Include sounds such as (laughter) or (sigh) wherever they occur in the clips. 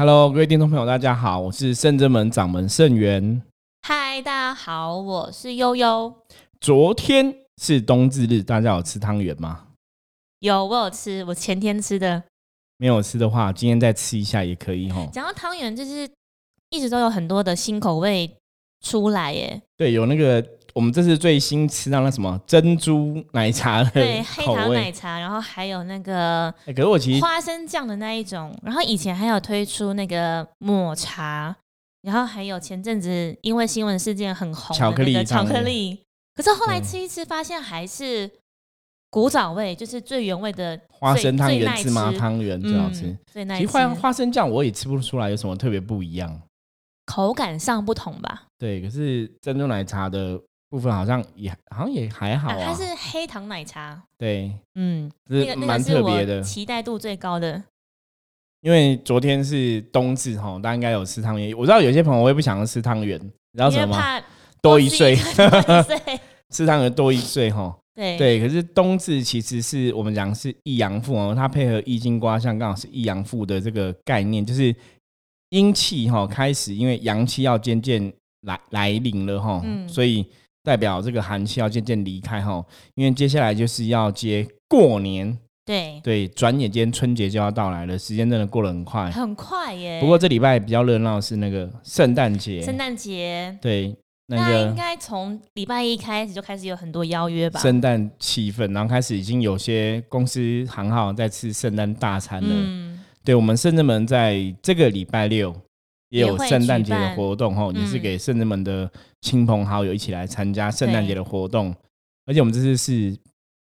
Hello，各位听众朋友，大家好，我是圣真门掌门圣元。嗨，大家好，我是悠悠。昨天是冬至日，大家有吃汤圆吗？有，我有吃，我前天吃的。没有吃的话，今天再吃一下也可以哈。讲到汤圆，就是一直都有很多的新口味出来耶。对，有那个我们这次最新吃到那什么珍珠奶茶的对，黑糖奶茶，然后还有那个哎可是我其实花生酱的那一种，然后以前还有推出那个抹茶，然后还有前阵子因为新闻事件很红的巧克力巧克力，可是后来吃一吃，发现还是古早味，就是最原味的花生汤圆、芝麻汤圆最好吃。嗯、最耐吃，其实花花生酱我也吃不出来有什么特别不一样。口感上不同吧？对，可是珍珠奶茶的部分好像也好像也还好啊，啊。它是黑糖奶茶，对，嗯，就是那个那蛮个是我特别的。期待度最高的。因为昨天是冬至哈，大家应该有吃汤圆。我知道有些朋友会不想要吃汤圆，你知道什么多一岁，多一岁，(laughs) 吃汤圆多一岁哈。(laughs) 对对，可是冬至其实是我们讲是易阳赋哦，它配合易经卦象，刚好是易阳赋的这个概念，就是阴气哈开始，因为阳气要渐渐来来临了哈，嗯所以代表这个寒气要渐渐离开哈，因为接下来就是要接过年，对，对，转眼间春节就要到来了，时间真的过得很快。很快耶。不过这礼拜比较热闹是那个圣诞节，圣诞节，对那应个该从礼拜一开始就开始有很多邀约吧？圣诞气氛，然后开始已经有些公司行号在吃圣诞大餐了。嗯，对我们圣人们在这个礼拜六也有圣诞节的活动吼，也是嗯给圣人们的亲朋好友一起来参加圣诞节的活动。而且我们这次是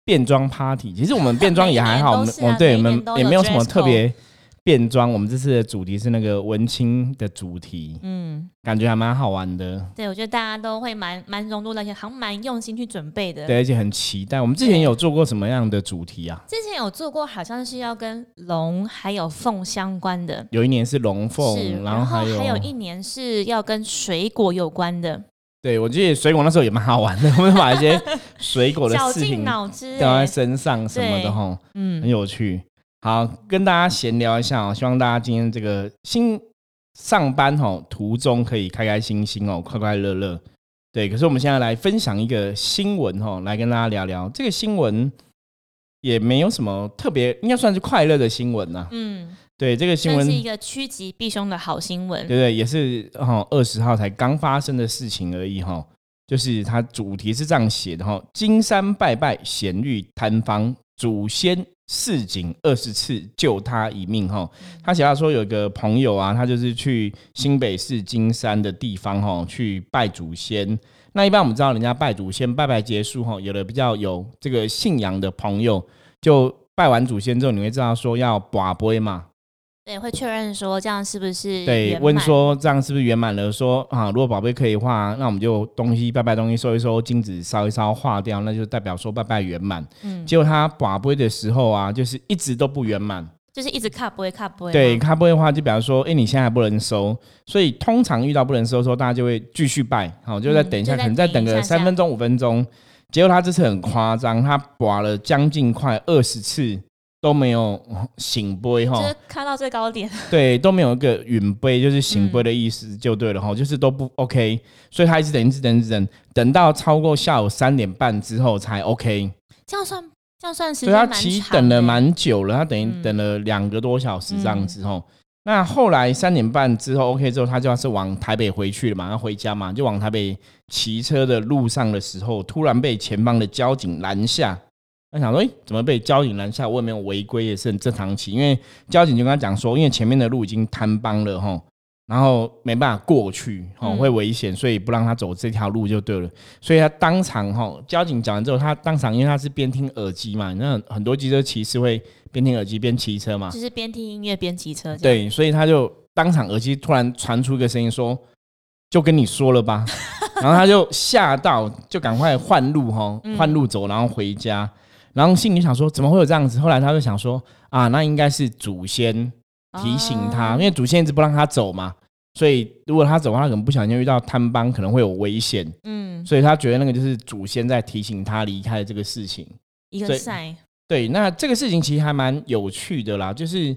变装 party，其实我们变装也还好，(laughs) 我们我们对我们也没有什么特别变装。我们这次的主题是那个文青的主题，嗯，感觉还蛮好玩的。对，我觉得大家都会蛮蛮融入的，而且好像蛮用心去准备的。对，而且很期待。我们之前有做过什么样的主题啊？之前有做过，好像是要跟龙还有凤相关的，有一年是龙，凤，然后还有还有一年是要跟水果有关的，对我记得水果那时候也蛮好玩的，(laughs) 我们把一些水果的绞尽事情脑汁、掉在欸，身上什么的哈，嗯，很嗯，有趣。好，跟大家闲聊一下哦，希望大家今天这个新上班吼途中可以开开心心哦，快快乐乐。对，可是我们现在来分享一个新闻哦，来跟大家聊聊这个新闻。也没有什么特别，应该算是快乐的新闻呐、嗯，对，这个新闻是一个趋吉避凶的好新闻。对对，也是哈二十号才刚发生的事情而已哈。就是它主题是这样写的哈：金山拜拜显遇摊方，祖先示警二十次救他一命哈。他写到说有一个朋友啊，他就是去新北市金山的地方哈去拜祖先。那一般我们知道，人家拜祖先拜拜结束哈，有的比较有这个信仰的朋友，就拜完祖先之后，你会知道说要把杯嘛，对，会确认说这样是不是对，问说这样是不是圆满了？说啊，如果宝贝可以的话，那我们就东西拜拜东西收一收，金子烧一烧化掉，那就代表说拜拜圆满。嗯，结果他宝贝的时候啊，就是一直都不圆满。就是一直卡不会卡不会。对，，卡不会的话，就表示说，哎、你现在还不能收，所以通常遇到不能收的时候，大家就会继续拜，好，就再嗯等一下，可能再等个三分钟、五分钟。结果他这次很夸张，他拔了将近快二十次都没有醒杯哈。就是看到最高点。(laughs) 对，都没有一个允杯，就是醒杯的嗯意思就对了哈、就是都不 OK，所以他一直等，一直等，一直等，等到超过下午三点半之后才 OK，这样算这样算时所以他其实等了蛮久了，他等于嗯等了两个多小时这样子吼。那后来三点半之后 OK 之后，他就要是往台北回去了嘛，要回家嘛，就往台北骑车的路上的时候，突然被前方的交警拦下。他想说，诶、怎么被交警拦下？我也没有违规，也是很正常骑。因为交警就跟他讲说，因为前面的路已经坍帮了吼，然后没办法过去，吼嗯会危险，所以不让他走这条路就对了。所以他当场吼，交警讲完之后，他当场因为他是边听耳机嘛，那很多机车骑士会边听耳机边骑车嘛，就是边听音乐边骑车。，啊对，所以他就当场耳机突然传出一个声音说：“就跟你说了吧。(laughs) ”然后他就吓到，就赶快换路哈，嗯换路走，然后回家。然后心里想说，怎么会有这样子？后来他就想说，啊，那应该是祖先提醒他，哦因为祖先一直不让他走嘛，所以如果他走的话，可能不小心遇到贪帮，可能会有危险，嗯，所以他觉得那个就是祖先在提醒他离开这个事情。一个赛，对，那这个事情其实还蛮有趣的啦，就是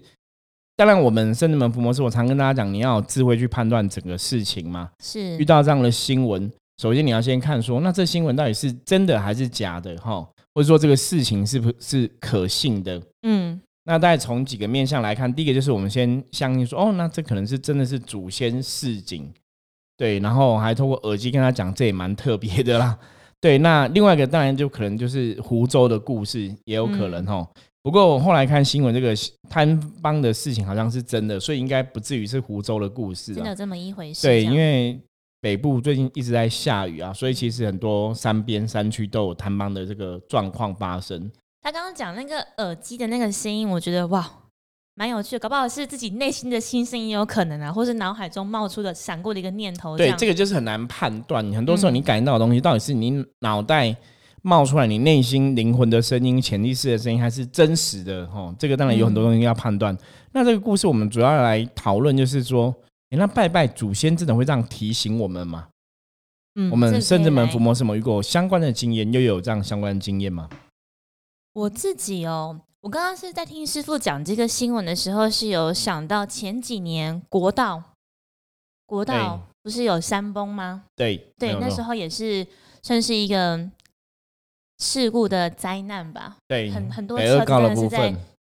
当然，我们圣智门伏魔师，我常跟大家讲，你要有智慧去判断整个事情嘛。是。遇到这样的新闻，首先你要先看说，那这新闻到底是真的还是假的哈，或者说这个事情是不是可信的？嗯那大概从几个面向来看，第一个就是我们先相信说，哦，那这可能是真的是祖先示警，对，然后还通过耳机跟他讲，这也蛮特别的啦。(laughs) 对，那另外一个当然就可能就是湖州的故事，也有可能哦。不过我后来看新闻，这个摊帮的事情好像是真的，所以应该不至于是湖州的故事啊。真的有这么一回事？对，因为北部最近一直在下雨啊，所以其实很多山边山区都有摊帮的这个状况发生。他刚刚讲那个耳机的那个声音，我觉得哇，蛮有趣的，搞不好是自己内心的心声也有可能啊，或是脑海中冒出的闪过的一个念头。对，这个就是很难判断。很多时候嗯你感应到的东西，到底是你脑袋冒出来、你内心灵魂的声音、潜意识的声音，还是真实的？哦，这个当然有很多东西要判断。那这个故事我们主要来讨论，就是说，诶那拜拜祖先真的会这样提醒我们吗？嗯我们甚至门伏魔，什么如果相关的经验，又有这样相关的经验吗？我自己哦，我刚刚是在听师傅讲这个新闻的时候，是有想到前几年国道，国道不是有山崩吗？对对，那时候候也是算是一个事故的灾难吧。对很很多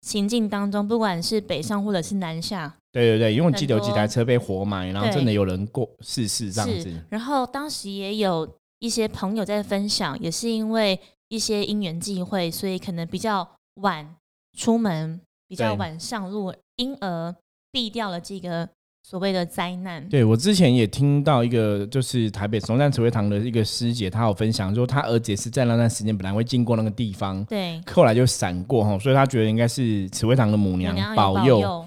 行进当中，不管是北上或者是南下，对对对，因为我记得有几台车被活埋，然后真的有人过逝世这样子。。然后当时也有一些朋友在分享，也是因为一些因缘际会，所以可能比较晚出门，比较晚上路，因而避掉了这个所谓的灾难。对我之前也听到一个，就是台北松山慈惠堂的一个师姐，她有分享说，她儿子也是在那段时间本来会经过那个地方，对，后来就闪过哈，所以她觉得应该是慈惠堂的母娘保佑。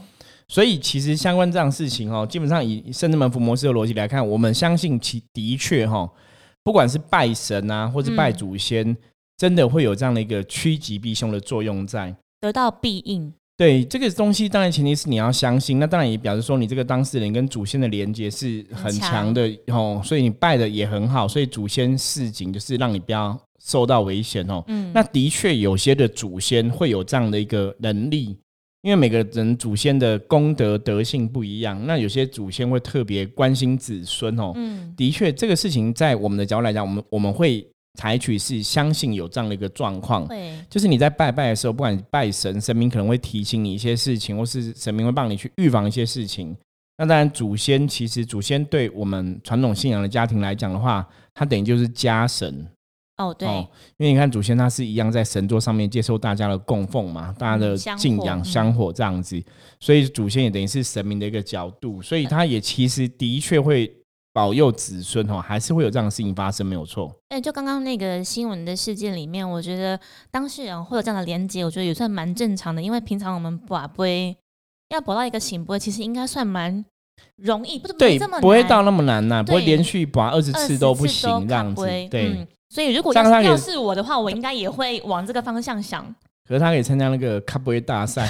所以其实相关这样的事情哦，基本上以圣智门伏魔师的逻辑来看，我们相信其的确哈，不管是拜神啊，或是拜嗯祖先，真的会有这样的一个趋吉避凶的作用在。得到必应。对这个东西，当然前提是你要相信，那当然也表示说你这个当事人跟祖先的连接是很强的哦，所以你拜的也很好，所以祖先示警就是让你不要受到危险哦。嗯，那的确有些的祖先会有这样的一个能力，因为每个人祖先的功德德性不一样，那有些祖先会特别关心子孙哦。嗯的确，这个事情在我们的角度来讲，我们我们会采取是相信有这样的一个状况。会就是你在拜拜的时候，不管你拜神，神明可能会提醒你一些事情，或是神明会帮你去预防一些事情。那当然，祖先其实祖先对我们传统信仰的家庭来讲的话，它等于就是家神哦，对，哦。因为你看祖先他是一样在神桌上面接受大家的供奉嘛，大家的敬仰、嗯香火这样子，所以祖先也等于是神明的一个角度，所以他也其实的确会保佑子孙哦，还是会有这样的事情发生，没有错。哎，就刚刚那个新闻的事件里面，我觉得当事人会有这样的连接，我觉得也算蛮正常的。因为平常我们把杯要博到一个醒杯，其实应该算蛮容易，不是不对是这么，不会到那么难呐、不会对连续把二十次都不行这样子。对，嗯所以如果要是要是我的话，我应该也会往这个方向想。(laughs) 可是他可以参加那个卡杯大赛、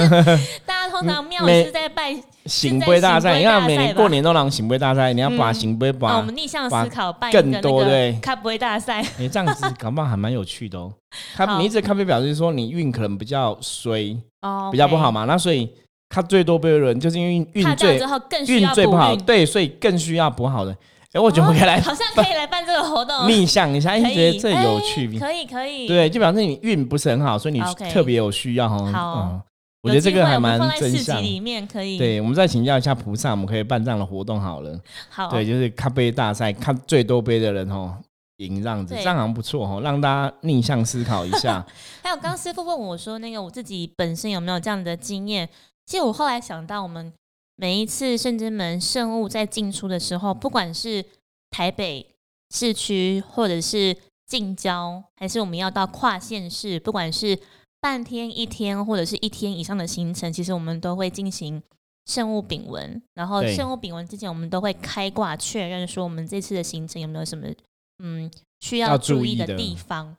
(laughs) 通常庙没是在拜醒杯大赛，你看每年过年都让醒杯大赛，你要把嗯。醒杯啊，把我们逆向思考，办一更多对。个咖杯大赛。哎、这样子搞不好还蛮有趣的哦。(laughs) 咖好。你一直咖啡表示说你运可能比较衰，哦，比较不好嘛，那所以他最多杯的人就是因为运运最运最不好，对，所以更需要补好的。哎、我觉得我们可以来哦好像可以来办这个活动，逆向一下，哎、觉得这有哎趣。可以可以，对，就表示你运不是很好，所以你特别有需要哦。好。嗯我有觉得这个还蛮真相。里面可以，，对，我们再请教一下菩萨，我们可以办这样的活动好了。好，对，就是咖杯大赛，看最多杯的人哦赢这样子，对这样好像不错哦，让大家逆向思考一下。(laughs) 还有刚刚师傅问我说，那个我自己本身有没有这样的经验？其实我后来想到，我们每一次圣之门圣物在进出的时候，不管是台北市区，或者是近郊，还是我们要到跨县市，不管是半天、一天，或者是一天以上的行程，其实我们都会进行圣物禀文。然后对圣物禀文之前，我们都会开挂确认说，我们这次的行程有没有什么嗯需要要注意的注意的地方。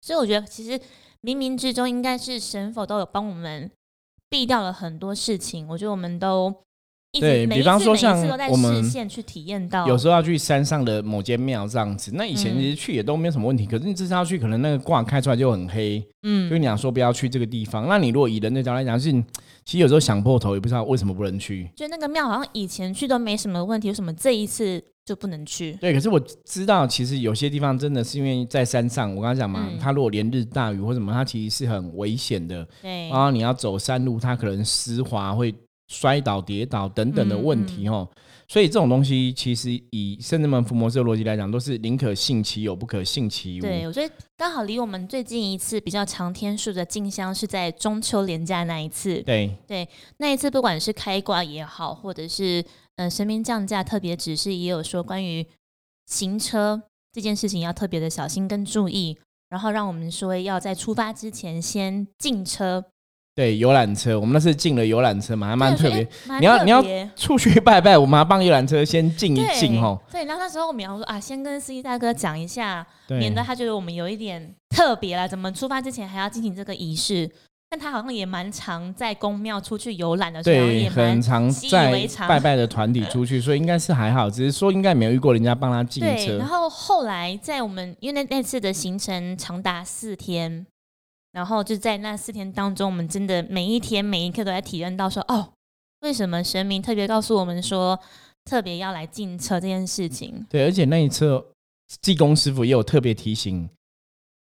所以我觉得，其实冥冥之中应该是神佛都有帮我们避掉了很多事情。我觉得我们都一对直每一比方说次每一次像都在我们视线去体验到，有时候要去山上的某间庙这样子，那以前嗯其实去也都没有什么问题。可是你这次要去，可能那个卦开出来就很黑，就嗯跟你讲说不要去这个地方。那你如果以人的角度来讲，是其实有时候想破头也不知道为什么不能去。就那个庙好像以前去都没什么问题，为什么这一次就不能去？对，可是我知道，其实有些地方真的是因为在山上，我刚才讲嘛，嗯它如果连日大雨或什么，它其实是很危险的。对，然后你要走山路，它可能湿滑会摔倒、跌倒等等的问嗯题哦。所以这种东西其实以圣人门伏魔这个逻辑来讲，都是宁可信其有，不可信其无。对，我觉得刚好离我们最近一次比较长天数的进香是在中秋连假那一次。对对那一次不管是开挂也好，或者是呃神明降价特别指示，也有说关于行车这件事情要特别的小心跟注意，然后让我们说要在出发之前先进车，对，游览车，我们那是进了游览车嘛，还蛮特别。你要你要出去拜拜，我们还帮游览车先进一进哦。对，然后那时候我们要说啊，先跟司机大哥讲一下，免得他觉得我们有一点特别啦，怎么出发之前还要进行这个仪式？但他好像也蛮常在宫庙出去游览的，对，很常在拜拜的团体出去，所以应该是还好，只是说应该没有遇过人家帮他进对。车然。后后来在我们因为那那次的行程长达四天，然后就在那四天当中，我们真的每一天每一刻都在体验到说，哦，为什么神明特别告诉我们说，特别要来进车这件事情？对，而且那一次济公师傅也有特别提醒，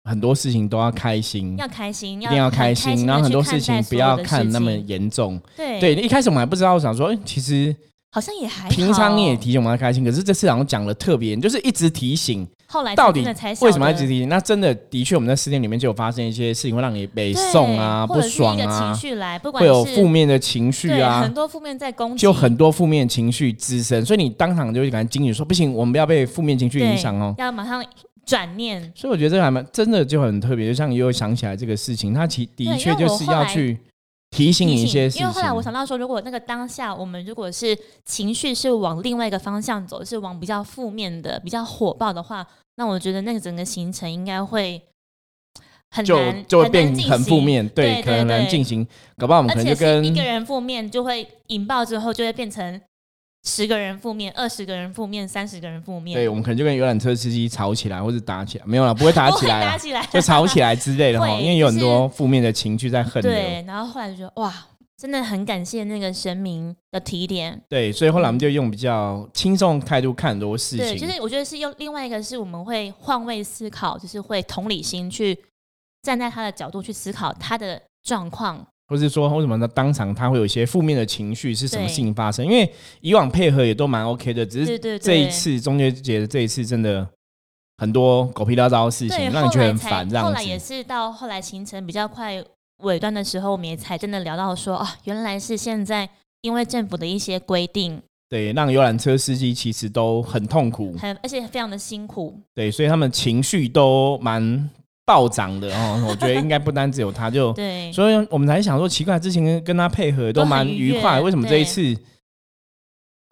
很多事情都要开心，要开心，一定要很开心，地然后很多事情不要看那么严重。对对，一开始我们还不知道，我想说，哎，其实好像也还平常你也提醒我们要开心，可是这次好像讲的特别，就是一直提醒。后来才到底为什么要得一直提醒？那真的的确，我们在四天里面就有发生一些事情，会让你北对宋啊、不爽啊情，绪来，不管会有是负面的情绪对啊很，多负面在攻击，就很多负面情绪滋生，所以你当场就会感觉惊醒说，不行，我们不要被负面情绪对影响哦。要马上转念。所以我觉得这个还蛮真的就很特别，就像又想起来这个事情，它其的对确就是要去提醒你一些事情。因为后来我想到说，如果那个当下我们如果是情绪是往另外一个方向走，是往比较负面的、比较火爆的话，那我觉得那个整个行程应该会很就难，就会变很负。面，对，对可能难进行，搞不好我们可能就跟一个人负面，就会引爆之后就会变成十个人负面、二十个人负面、三十个人负面，对，我们可能就跟游览车司机吵起来，或者打起来，没有了，不会打起来啦，(laughs) 打起来，就吵起来之类的哈，(laughs) 因为有很多负面的情绪在横流。对，然后后来就觉得哇，真的很感谢那个神明的提点。对，所以后来我们就用比较轻松的态度看很多事对，情。就是我觉得是用另外一个是我们会换位思考，就是会同理心去站在他的角度去思考他的状况。或是说为什么呢？当场他会有一些负面的情绪是什么事情发生？因为以往配合也都蛮 OK 的，只是这一次中秋节的这一次真的很多狗屁叨叨的事，情，让你觉得很烦。这样后来也，是到后来行程比较快尾端的时候，我们也才真的聊到说，哦，原来是现在因为政府的一些规定，对，让游览车司机其实都很痛苦，很而且非常的辛苦。对，所以他们情绪都蛮暴涨的哦。我觉得应该不单只有他，就 (laughs) 对，所以我们才想说，奇怪，之前跟跟他配合都蛮愉快，为什么这一次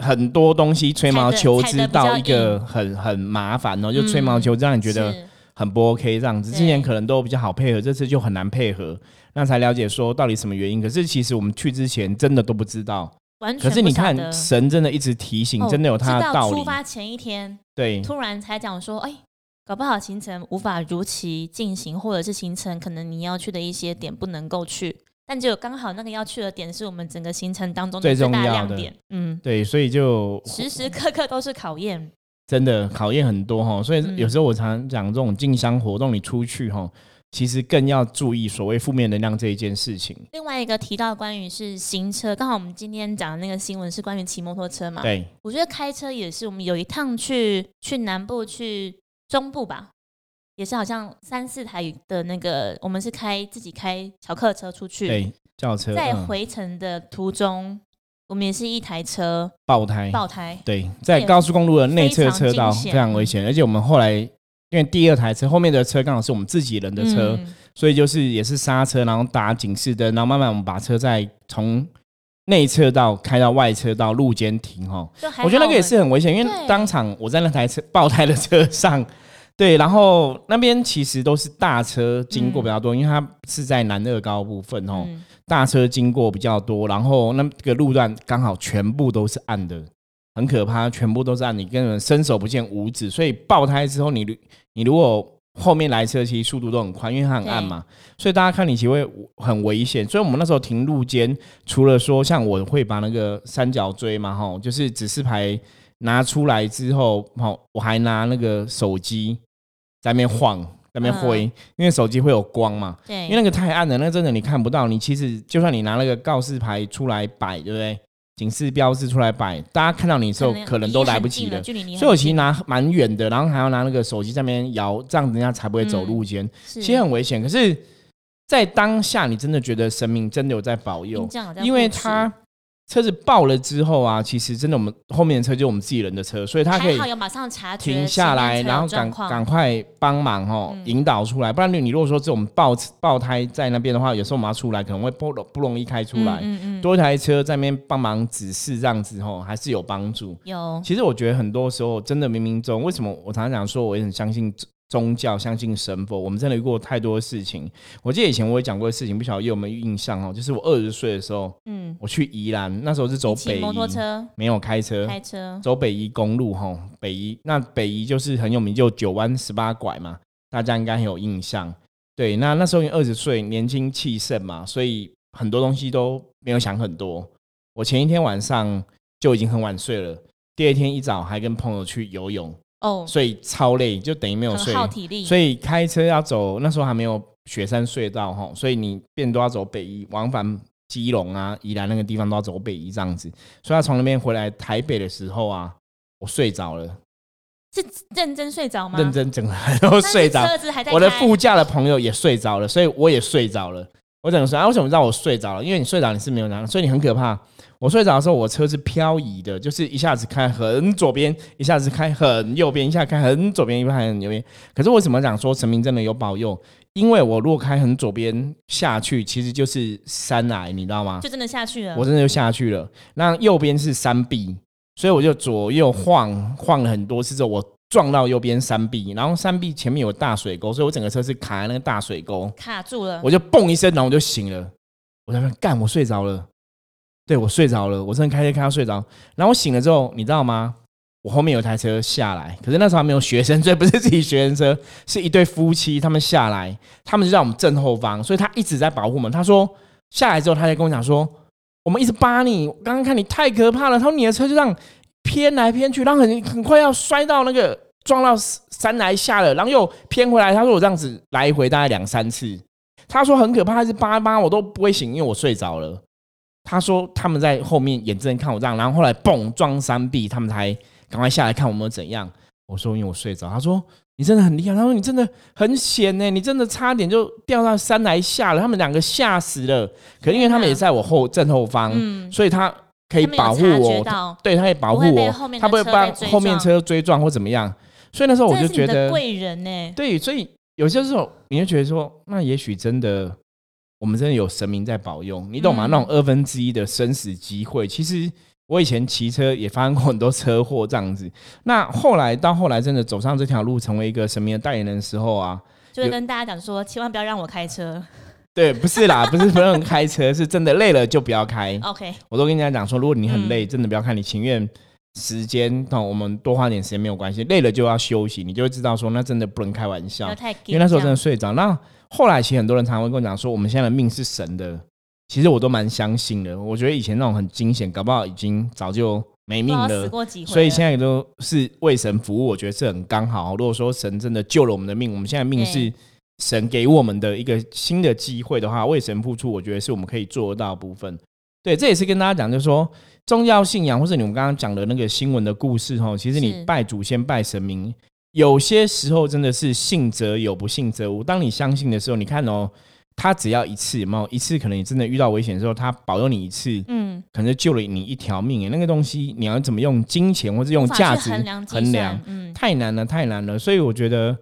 很多东西吹毛求疵到一个很很麻烦哦？就吹毛嗯求疵，让你觉得很不 OK 这样子。之前可能都比较好配合，这次就很难配合，那才了解说到底什么原因。可是其实我们去之前真的都不知道。完全可是你看，神真的一直提醒，哦真的有他到的道理出。发前一天，对突然才讲说，哎，搞不好行程无法如期进行，或者是行程可能你要去的一些点不能够去，但只有刚好那个要去的点是我们整个行程当中最的最大重要的亮点。嗯，对，所以就时时刻刻都是考验。真的考验很多哈。所以嗯有时候我常讲，这种进商活动你出去哈，其实更要注意所谓负面能量这一件事情。另外一个提到关于是行车，刚好我们今天讲的那个新闻是关于骑摩托车嘛？对，我觉得开车也是，我们有一趟去去南部去中部吧，也是好像三四台的那个，我们是开自己开小客车出去，对，轿车在嗯回程的途中，我们也是一台车爆胎，爆胎，对，在高速公路的内侧车道非非常危险，而且我们后来因为第二台车后面的车刚好是我们自己人的车，嗯所以就是也是刹车，然后打警示灯，然后慢慢我们把车再从内侧道开到外车道路肩停哈。我觉得那个也是很危险，因为当场我在那台车 (laughs) 爆胎的车上，对，然后那边其实都是大车经过比较多，因为它是在南二高部分哦，大车经过比较多，然后那个路段刚好全部都是暗的，很可怕，全部都是暗，你根本伸手不见五指，所以爆胎之后，你你如果后面来车其实速度都很快，因为它很暗嘛，所以大家看你其实会很危险。所以我们那时候停路肩，除了说像我会把那个三角锥嘛，哈，就是指示牌拿出来之后，哈，我还拿那个手机在那边晃，在那边挥，因为手机会有光嘛，对，因为那个太暗了，那真的你看不到。你其实就算你拿那个告示牌出来摆，对不对？警示标志出来摆，大家看到你的时候可能都来不及了。所以我其实拿蛮远的，然后还要拿那个手机在那边摇，这样人家才不会走路间，其实很危险。可是，在当下，你真的觉得神明真的有在保佑，因为他。车子爆了之后啊，其实真的我们后面的车就是我们自己人的车，所以他可以马上查停下来，然后赶赶快帮忙哦，引导出来。不然你你如果说这种爆爆胎在那边的话，有时候我们要出来可能会不不容易开出来。嗯嗯，多一台车在那边帮忙指示这样子吼，还是有帮助。有，其实我觉得很多时候真的冥冥中，为什么我常常讲说我也很相信。宗教相信神佛，我们真的遇过太多的事情。我记得以前我也讲过的事情，不晓得有没有印象哦。就是我二十岁的时候，嗯，我去宜兰，那时候是走北摩托车，没有开车，开车走北宜公路哈。北宜那北宜就是很有名，就九弯十八拐嘛，大家应该很有印象。对，那那时候因为二十岁，年轻气盛嘛，所以很多东西都没有想很多。我前一天晚上就已经很晚睡了，第二天一早还跟朋友去游泳。哦，所以超累，就等于没有睡，耗体力。所以开车要走，那时候还没有雪山隧道哈，所以你变都要走北宜，往返基隆啊、宜兰那个地方都要走北宜这样子。所以他从那边回来台北的时候啊，我睡着了，是认真睡着吗？认真整个都睡着，我的副驾的朋友也睡着了，所以我也睡着了。我怎么说啊？为什么让我睡着了？因为你睡着你是没有拿，所以你很可怕。我睡着的时候，我车是漂移的，就是一下子开很左边，一下子开很右边，一下开很左边，一下开很右边。可是为什么讲说神明真的有保佑？因为我如果开很左边下去，其实就是山崖，你知道吗？就真的下去了。我真的就下去了。那右边是山壁，所以我就左右晃晃了很多次之后，我撞到右边山壁，然后山壁前面有大水沟，所以我整个车是卡在那个大水沟，卡住了。我就嘣一声，然后我就醒了。我在那干，我睡着了。对我睡着了，我真的开车开到睡着，然后我醒了之后，你知道吗？我后面有台车下来，可是那时候还没有学生，所以不是自己学生车，是一对夫妻，他们下来，他们就在我们正后方，所以他一直在保护我们。他说下来之后，他就跟我讲说，我们一直扒你，刚刚看你太可怕了，他说你的车就这样偏来偏去，然后很很快要摔到那个撞到山来下了，然后又偏回来。他说我这样子来回大概两三次，他说很可怕，是扒扒我都不会醒，因为我睡着了。他说他们在后面眼睁睁看我这样，然后后来蹦撞山壁，他们才赶快下来看我们怎样。我说因为我睡着。他说你真的很厉害。他说你真的很险呢，你真的差点就掉到山来下了。他们两个吓死了。可因为他们也在我后正后方，所以他可以保护我。对，他可以保护我，他不会帮后面车追撞或怎么样。所以那时候我就觉得贵人呢。对，所以有些时候你就觉得说，那也许真的。我们真的有神明在保佑，你懂吗？那种二分之一的生死机会，其实我以前骑车也发生过很多车祸这样子。那后来到后来真的走上这条路，成为一个神明的代言人的时候啊，就会跟大家讲说，千万不要让我开车。对，不是啦，不是不让开车，是真的累了就不要开。(laughs) OK，我都跟人家讲说，如果你很累，真的不要开，你情愿时间，那我们多花点时间没有关系。累了就要休息，你就会知道说，那真的不能开玩笑，因为那时候真的睡着那。后来其实很多人常常会跟我讲说，我们现在的命是神的，其实我都蛮相信的。我觉得以前那种很惊险，搞不好已经早就没命了，所以现在都是为神服务。我觉得是很刚好。如果说神真的救了我们的命，我们现在命是神给我们的一个新的机会的话，为神付出，我觉得是我们可以做得到部分。对，这也是跟大家讲，就是说宗教信仰，或者你们刚刚讲的那个新闻的故事哈，其实你拜祖先、拜神明。有些时候真的是信则有，不信则无。当你相信的时候，你看哦，他只要一次，有一次可能你真的遇到危险的时候，他保佑你一次，嗯，可能救了你一条命。哎，那个东西你要怎么用金钱或者用价值衡量？嗯，太难了，太难了。所以我觉得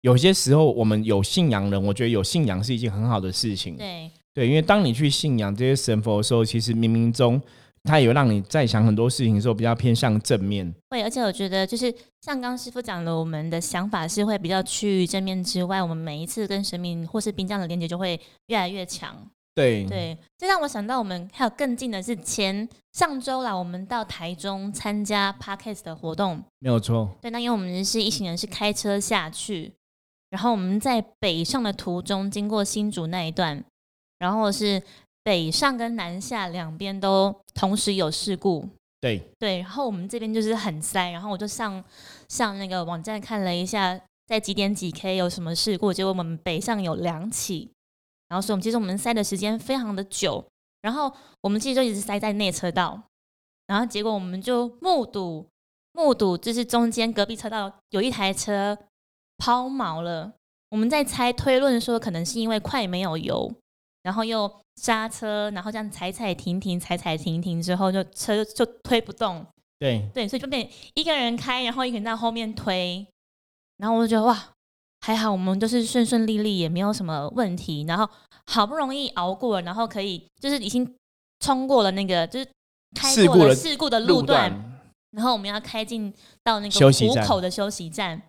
有些时候我们有信仰人，我觉得有信仰是一件很好的事情。对，对，因为当你去信仰这些神佛的时候，其实冥冥中。它也会让你在想很多事情的时候比较偏向正面。会，而且我觉得就是像刚刚师傅讲的，我们的想法是会比较趋于正面之外，我们每一次跟神明或是冰将的连接就会越来越强。对对，这让我想到我们还有更近的是前上周啦，我们到台中参加 Parkes 的活动。没有错。对，那因为我们是一行人是开车下去，然后我们在北上的途中经过新竹那一段，然后是北上跟南下两边都同时有事故。对对，然后我们这边就是很塞，然后我就上上那个网站看了一下，在几点几 K 有什么事故，结果我们北上有两起。然后，所以我们其实我们塞的时间非常的久，然后我们其实就一直塞在内车道，然后结果我们就目睹目睹，就是中间隔壁车道有一台车抛锚了。我们在猜推论说，可能是因为快没有油，然后又刹车，然后这样踩踩停停，踩踩停停之后，就车就推不动。对对，所以就变一个人开，然后一个人在后面推，然后我就觉得哇。还好，我们就是顺顺利利，也没有什么问题。然后好不容易熬过了，然后可以就是已经冲过了那个就是开过了事故的路段，然后我们要开进到那个虎口的休息站，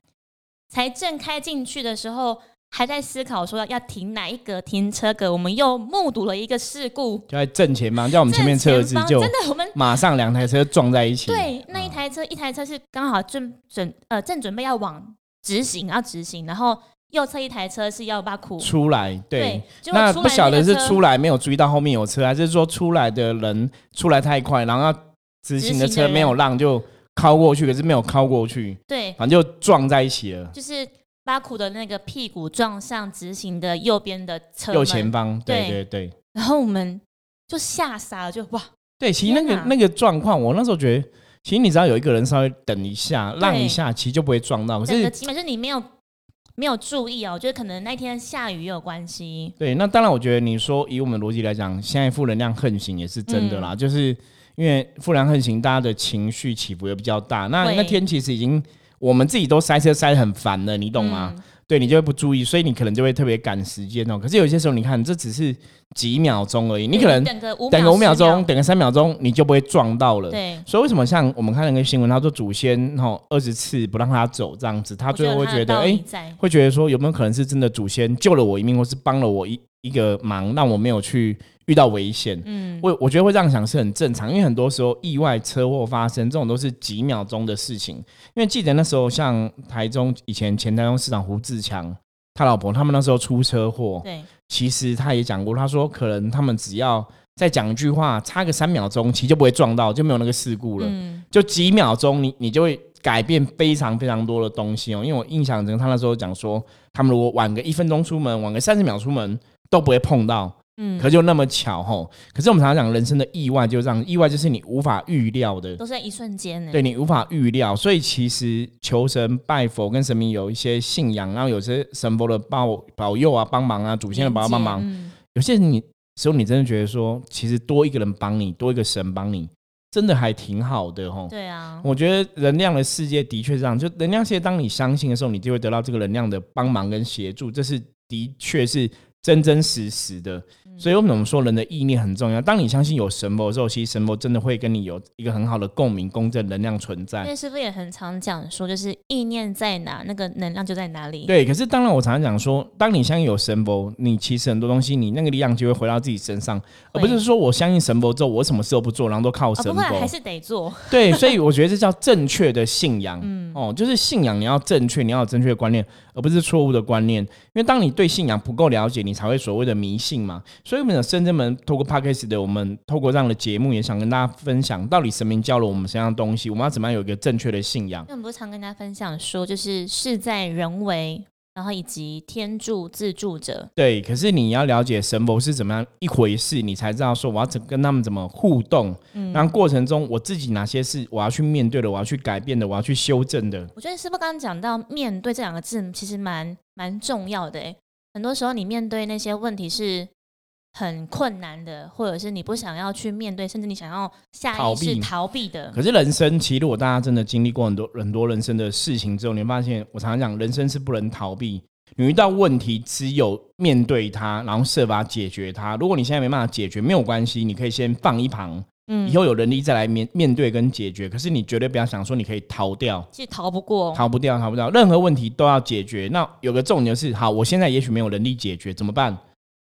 才正开进去的时候，还在思考说要停哪一格停车格，我们又目睹了一个事故，就在正前方，在我们前面车子就真的我们马上两台车撞在一起。对，那一台车一台车是刚好正准呃正准备要往。直行要直行，然后右侧一台车是要把苦出来，对，那不晓得是出来没有注意到后面有车，还是说出来的人出来太快，然后要直行的车没有让就靠过去，可是没有靠过去，对，反正就撞在一起了。就是巴苦的那个屁股撞上直行的右边的车右前方，对对对。然后我们就吓傻了，就哇，对，其实那个那个状况，我那时候觉得。其实你只要有一个人稍微等一下、让一下，其实就不会撞到。可是起码是你没有没有注意哦，我觉得可能那天下雨也有关系。对，那当然，我觉得你说以我们逻辑来讲，现在负能量横行也是真的啦，就是因为负能量横行，大家的情绪起伏也比较大。那那天其实已经我们自己都塞车塞很烦了，你懂吗？对你就会不注意，所以你可能就会特别赶时间哦。可是有些时候，你看这只是几秒钟而已，你可能等个等个五秒钟，等个三秒钟，你就不会撞到了。对，所以为什么像我们看那个新闻，他说祖先吼二十次不让他走这样子，他最后会觉得哎，会觉得说有没有可能是真的祖先救了我一命，或是帮了我一一个忙，让我没有去。遇到危险，嗯，我我觉得会这样想是很正常，因为很多时候意外车祸发生，这种都是几秒钟的事情。因为记得那时候，像台中以前前台中市长胡志强，他老婆他们那时候出车祸，对，其实他也讲过，他说可能他们只要再讲一句话，差个三秒钟，其实就不会撞到，就没有那个事故了。嗯，就几秒钟，你你就会改变非常非常多的东西哦。因为我印象中，他那时候讲说，他们如果晚个一分钟出门，晚个三十秒出门，都不会碰到。嗯，可就那么巧吼。可是我们常常讲人生的意外就这样，意外就是你无法预料的，都是在一瞬间呢。对你无法预料，所以其实求神拜佛跟神明有一些信仰，然后有些神佛的保保佑啊、帮忙啊、祖先的保佑帮忙。有些你时候你真的觉得说，其实多一个人帮你，多一个神帮你，真的还挺好的吼。对啊，我觉得能量的世界的确是这样，就能量世界，当你相信的时候，你就会得到这个能量的帮忙跟协助，这是的确是。真真实实的，所以我们说人的意念很重要。当你相信有神佛的时候，其实神佛真的会跟你有一个很好的共鸣、共振能量存在。那师傅也很常讲说，就是意念在哪，那个能量就在哪里。对，可是当然我常常讲说，当你相信有神佛，你其实很多东西，你那个力量就会回到自己身上，而不是说我相信神佛之后，我什么事都不做，然后都靠神佛，还是得做。(laughs) 对，所以我觉得这叫正确的信仰。嗯，哦，就是信仰你要正确，你要有正确的观念。而不是错误的观念，因为当你对信仰不够了解，你才会所谓的迷信嘛。所以，我们的深圳门透过 Podcast 的，我们透过这样的节目，也想跟大家分享，到底神明教了我们什么样的东西，我们要怎么样有一个正确的信仰。我们不常跟大家分享说，就是事在人为。然后以及天助自助者，对，可是你要了解神佛是怎么样一回事，你才知道说我要怎跟他们怎么互动。嗯，然后过程中我自己哪些是我要去面对的，我要去改变的，我要去修正的。我觉得师傅刚刚讲到面对这两个字，其实蛮蛮重要的。很多时候你面对那些问题是。很困难的，或者是你不想要去面对，甚至你想要下意识逃避的。可是人生，其实如果大家真的经历过很多很多人生的事情之后，你会发现，我常常讲，人生是不能逃避。你遇到问题，只有面对它，然后设法解决它。如果你现在没办法解决，没有关系，你可以先放一旁，以后有能力再来面面对跟解决。可是你绝对不要想说你可以逃掉，其实逃不过，逃不掉，逃不掉，任何问题都要解决。那有个重点是，好，我现在也许没有能力解决，怎么办？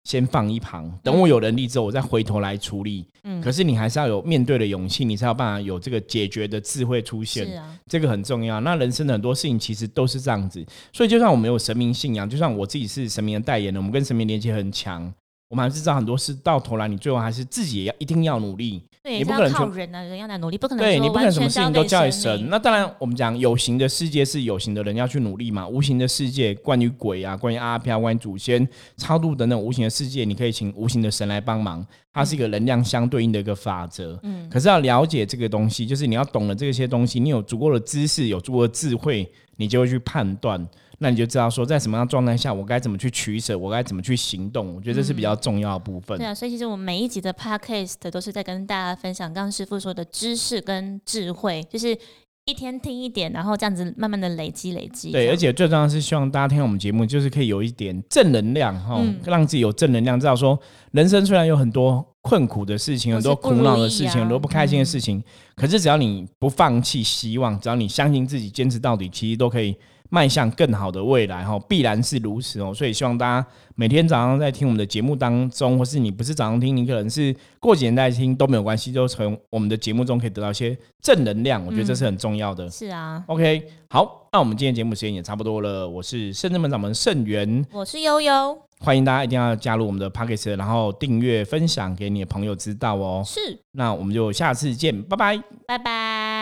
先放一旁，等我有能力之后，我再回头来处理。嗯，可是你还是要有面对的勇气，你才有办法有这个解决的智慧出现。是啊，这个很重要。那人生的很多事情其实都是这样子，所以就算我们有神明信仰，就算我自己是神明的代言人，我们跟神明连接很强。我们还是知道很多事，到头来你最后还是自己也要一定要努力。对，你不可能靠人啊，人要来努力，不可能。对你不可能什么事情都交给神。那当然，我们讲有形的世界是有形的人要去努力嘛，无形的世界，关于鬼啊，关于阿飘，关于祖先超度等等无形的世界，你可以请无形的神来帮忙。它是一个能量相对应的一个法则。嗯。可是要了解这个东西，就是你要懂了这些东西，你有足够的知识，有足够的智慧，你就会去判断。那你就知道说，在什么样状态下，我该怎么去取舍，我该怎么去行动？我觉得这是比较重要的部分。对啊，所以其实我们每一集的 podcast 都是在跟大家分享刚刚师傅说的知识跟智慧，就是一天听一点，然后这样子慢慢的累积累积。对，而且最重要是希望大家听我们节目，就是可以有一点正能量哈，让自己有正能量，知道说人生虽然有很多困苦的事情，很多苦恼的事情，很多不开心的事情，可是只要你不放弃希望，只要你相信自己，坚持到底，其实都可以。迈向更好的未来哈，必然是如此哦。所以希望大家每天早上在听我们的节目当中，或是你不是早上听，你可能是过几年再听都没有关系，就从我们的节目中可以得到一些正能量。我觉得这是很重要的。是啊，OK，好，那我们今天节目时间也差不多了。我是圣正门掌门圣元，我是悠悠，欢迎大家一定要加入我们的 p o c k e t 然后订阅分享给你的朋友知道哦。是，那我们就下次见，拜拜，拜拜。